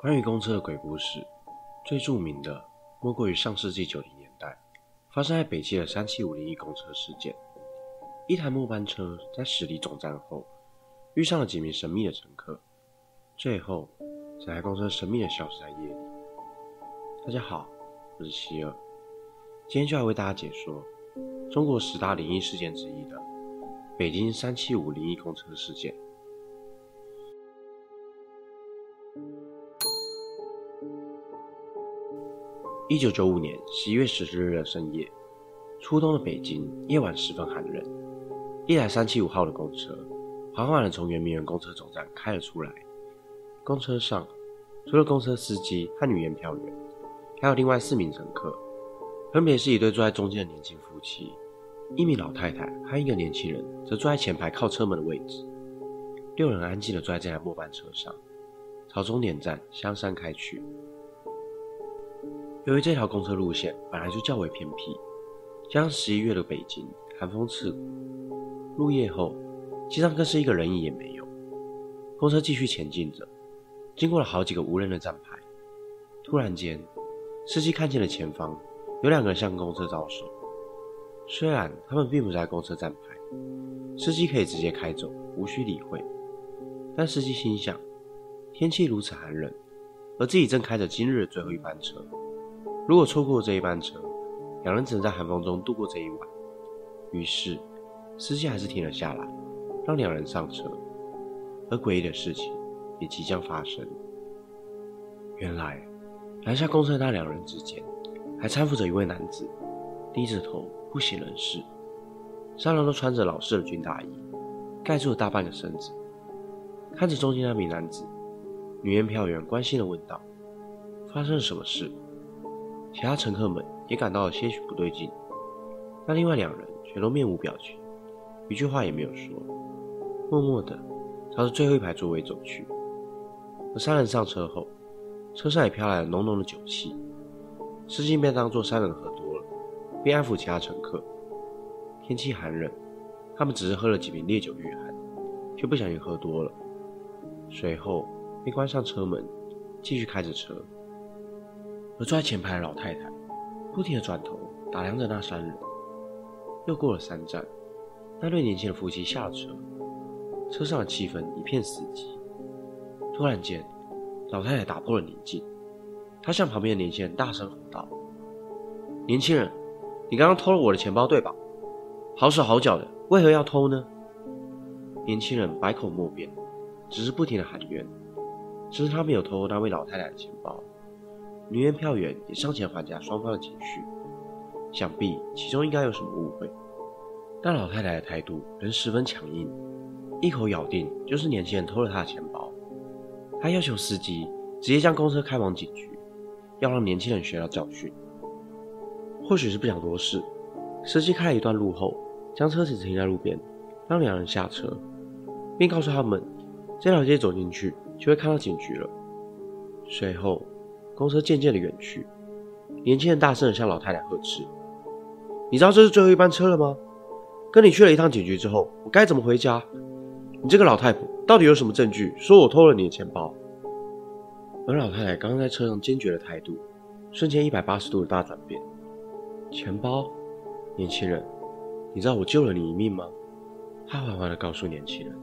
关于公车的鬼故事，最著名的莫过于上世纪九零年代发生在北京的三七五零一公车事件。一台末班车在驶离总站后，遇上了几名神秘的乘客，最后整台公车神秘的消失在夜里。大家好，我是希尔，今天就来为大家解说中国十大灵异事件之一的北京三七五零一公车事件。一九九五年十一月十四日的深夜，初冬的北京夜晚十分寒冷。一台三七五号的公车缓缓地从圆明园公车总站开了出来。公车上除了公车司机和女验票员，还有另外四名乘客，分别是一对坐在中间的年轻夫妻，一名老太太和一个年轻人则坐在前排靠车门的位置。六人安静地坐在这台末班车上，朝终点站香山开去。由于这条公车路线本来就较为偏僻，加上十一月的北京寒风刺骨，入夜后机上更是一个人影也没有。公车继续前进着，经过了好几个无人的站牌，突然间，司机看见了前方有两个人向公车招手。虽然他们并不在公车站牌，司机可以直接开走，无需理会。但司机心想，天气如此寒冷，而自己正开着今日的最后一班车。如果错过这一班车，两人只能在寒风中度过这一晚。于是，司机还是停了下来，让两人上车。而诡异的事情也即将发生。原来，拦下公车的那两人之间，还搀扶着一位男子，低着头，不省人事。三人都穿着老式的军大衣，盖住了大半个身子。看着中间那名男子，女验票员关心的问道：“发生了什么事？”其他乘客们也感到了些许不对劲，但另外两人全都面无表情，一句话也没有说，默默地朝着最后一排座位走去。而三人上车后，车上也飘来了浓浓的酒气，司机便当作三人喝多了，并安抚其他乘客。天气寒冷，他们只是喝了几瓶烈酒御寒，却不小心喝多了，随后便关上车门，继续开着车。而坐在前排的老太太不停地转头打量着那三人。又过了三站，那对年轻的夫妻下了车，车上的气氛一片死寂。突然间，老太太打破了宁静，她向旁边的年轻人大声吼道：“年轻人，你刚刚偷了我的钱包，对吧？好手好脚的，为何要偷呢？”年轻人百口莫辩，只是不停地喊冤，只是他没有偷那位老太太的钱包。女验票员也上前缓解双方的情绪，想必其中应该有什么误会，但老太太的态度仍十分强硬，一口咬定就是年轻人偷了她的钱包。她要求司机直接将公车开往警局，要让年轻人学到教训。或许是不想多事，司机开了一段路后，将车子停在路边，让两人下车，并告诉他们这条街走进去就会看到警局了。随后。公车渐渐的远去，年轻人大声的向老太太呵斥：“你知道这是最后一班车了吗？跟你去了一趟警局之后，我该怎么回家？你这个老太婆到底有什么证据说我偷了你的钱包？”而老太太刚刚在车上坚决的态度，瞬间一百八十度的大转变。钱包，年轻人，你知道我救了你一命吗？她缓缓的告诉年轻人：“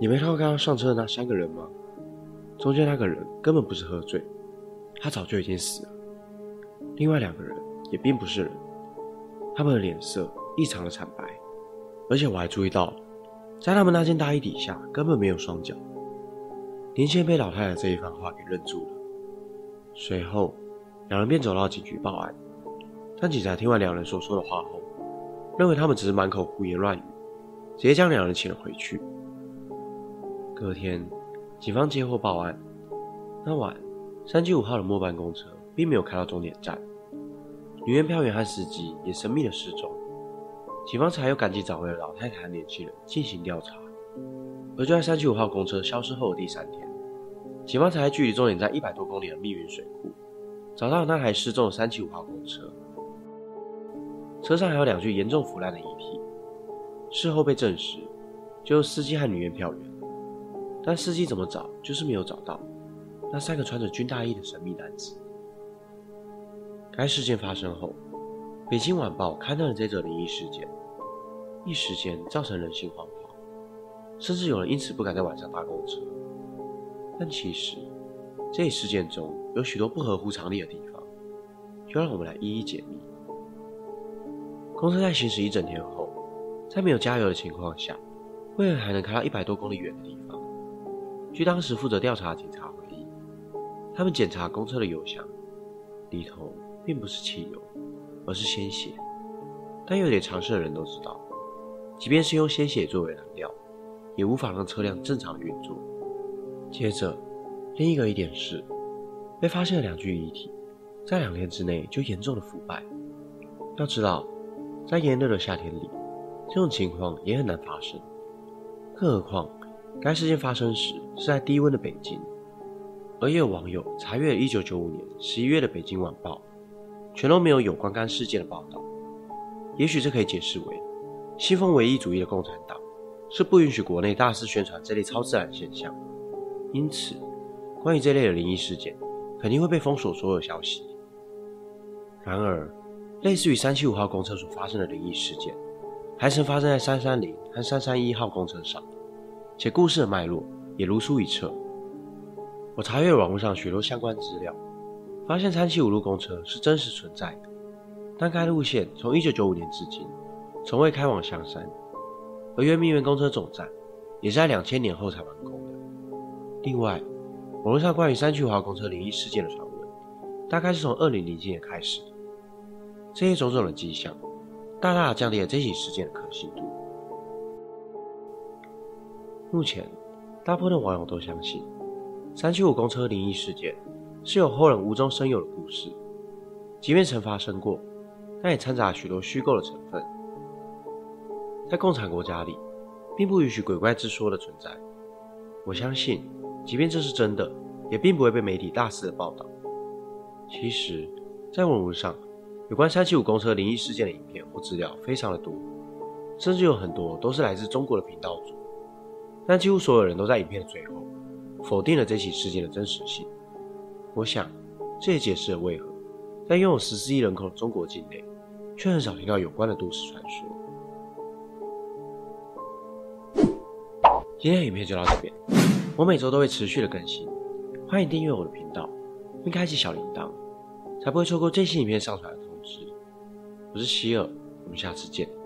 你没看到刚刚上车的那三个人吗？中间那个人根本不是喝醉。”他早就已经死了。另外两个人也并不是人，他们的脸色异常的惨白，而且我还注意到，在他们那件大衣底下根本没有双脚。年轻人被老太太这一番话给愣住了，随后两人便走到警局报案。但警察听完两人所说的话后，认为他们只是满口胡言乱语，直接将两人请了回去。隔天，警方接获报案，那晚。三七五号的末班公车并没有开到终点站，女验票员和司机也神秘的失踪，警方才又赶紧找回了老太太和年轻人进行调查。而就在三七五号公车消失后的第三天，警方才在距离终点站一百多公里的密云水库找到了那台失踪的三七五号公车，车上还有两具严重腐烂的遗体。事后被证实，就是司机和女验票员，但司机怎么找就是没有找到。那三个穿着军大衣的神秘男子。该事件发生后，北京晚报刊登了这则灵异事件，一时间造成人心惶惶，甚至有人因此不敢在晚上搭公车。但其实，这一事件中有许多不合乎常理的地方，就让我们来一一解密。公车在行驶一整天后，在没有加油的情况下，为何还能开到一百多公里远的地方？据当时负责调查的警察，他们检查公车的油箱，里头并不是汽油，而是鲜血。但有点常识的人都知道，即便是用鲜血作为燃料，也无法让车辆正常运作。接着，另一个疑点是，被发现的两具遗体，在两天之内就严重的腐败。要知道。在炎热的夏天里，这种情况也很难发生。更何况，该事件发生时是在低温的北京。而也有网友查阅了1995年11月的《北京晚报》，全都没有有关该事件的报道。也许这可以解释为，信奉唯一主义的共产党是不允许国内大肆宣传这类超自然现象，因此，关于这类的灵异事件，肯定会被封锁所有消息。然而，类似于三七五号公车所发生的灵异事件，还曾发生在三三零和三三一号公车上，且故事的脉络也如出一辙。我查阅网络上许多相关资料，发现三七五路公车是真实存在的，但该路线从一九九五年至今，从未开往香山，而圆明园公车总站也是在两千年后才完工的。另外，网络上关于三七五号公车灵异事件的传闻，大概是从二零零七年开始的。这些种种的迹象，大大降低了这起事件的可信度。目前，大部分的网友都相信，三七五公车灵异事件是有后人无中生有的故事，即便曾发生过，但也掺杂许多虚构的成分。在共产国家里，并不允许鬼怪之说的存在。我相信，即便这是真的，也并不会被媒体大肆的报道。其实，在网络上。有关三七五公车灵异事件的影片或资料非常的多，甚至有很多都是来自中国的频道组，但几乎所有人都在影片的最后否定了这起事件的真实性。我想，这也解释了为何在拥有十四亿人口的中国境内，却很少听到有关的都市传说。今天的影片就到这边，我每周都会持续的更新，欢迎订阅我的频道，并开启小铃铛，才不会错过最新影片上传的通知。我是希尔，我们下次见。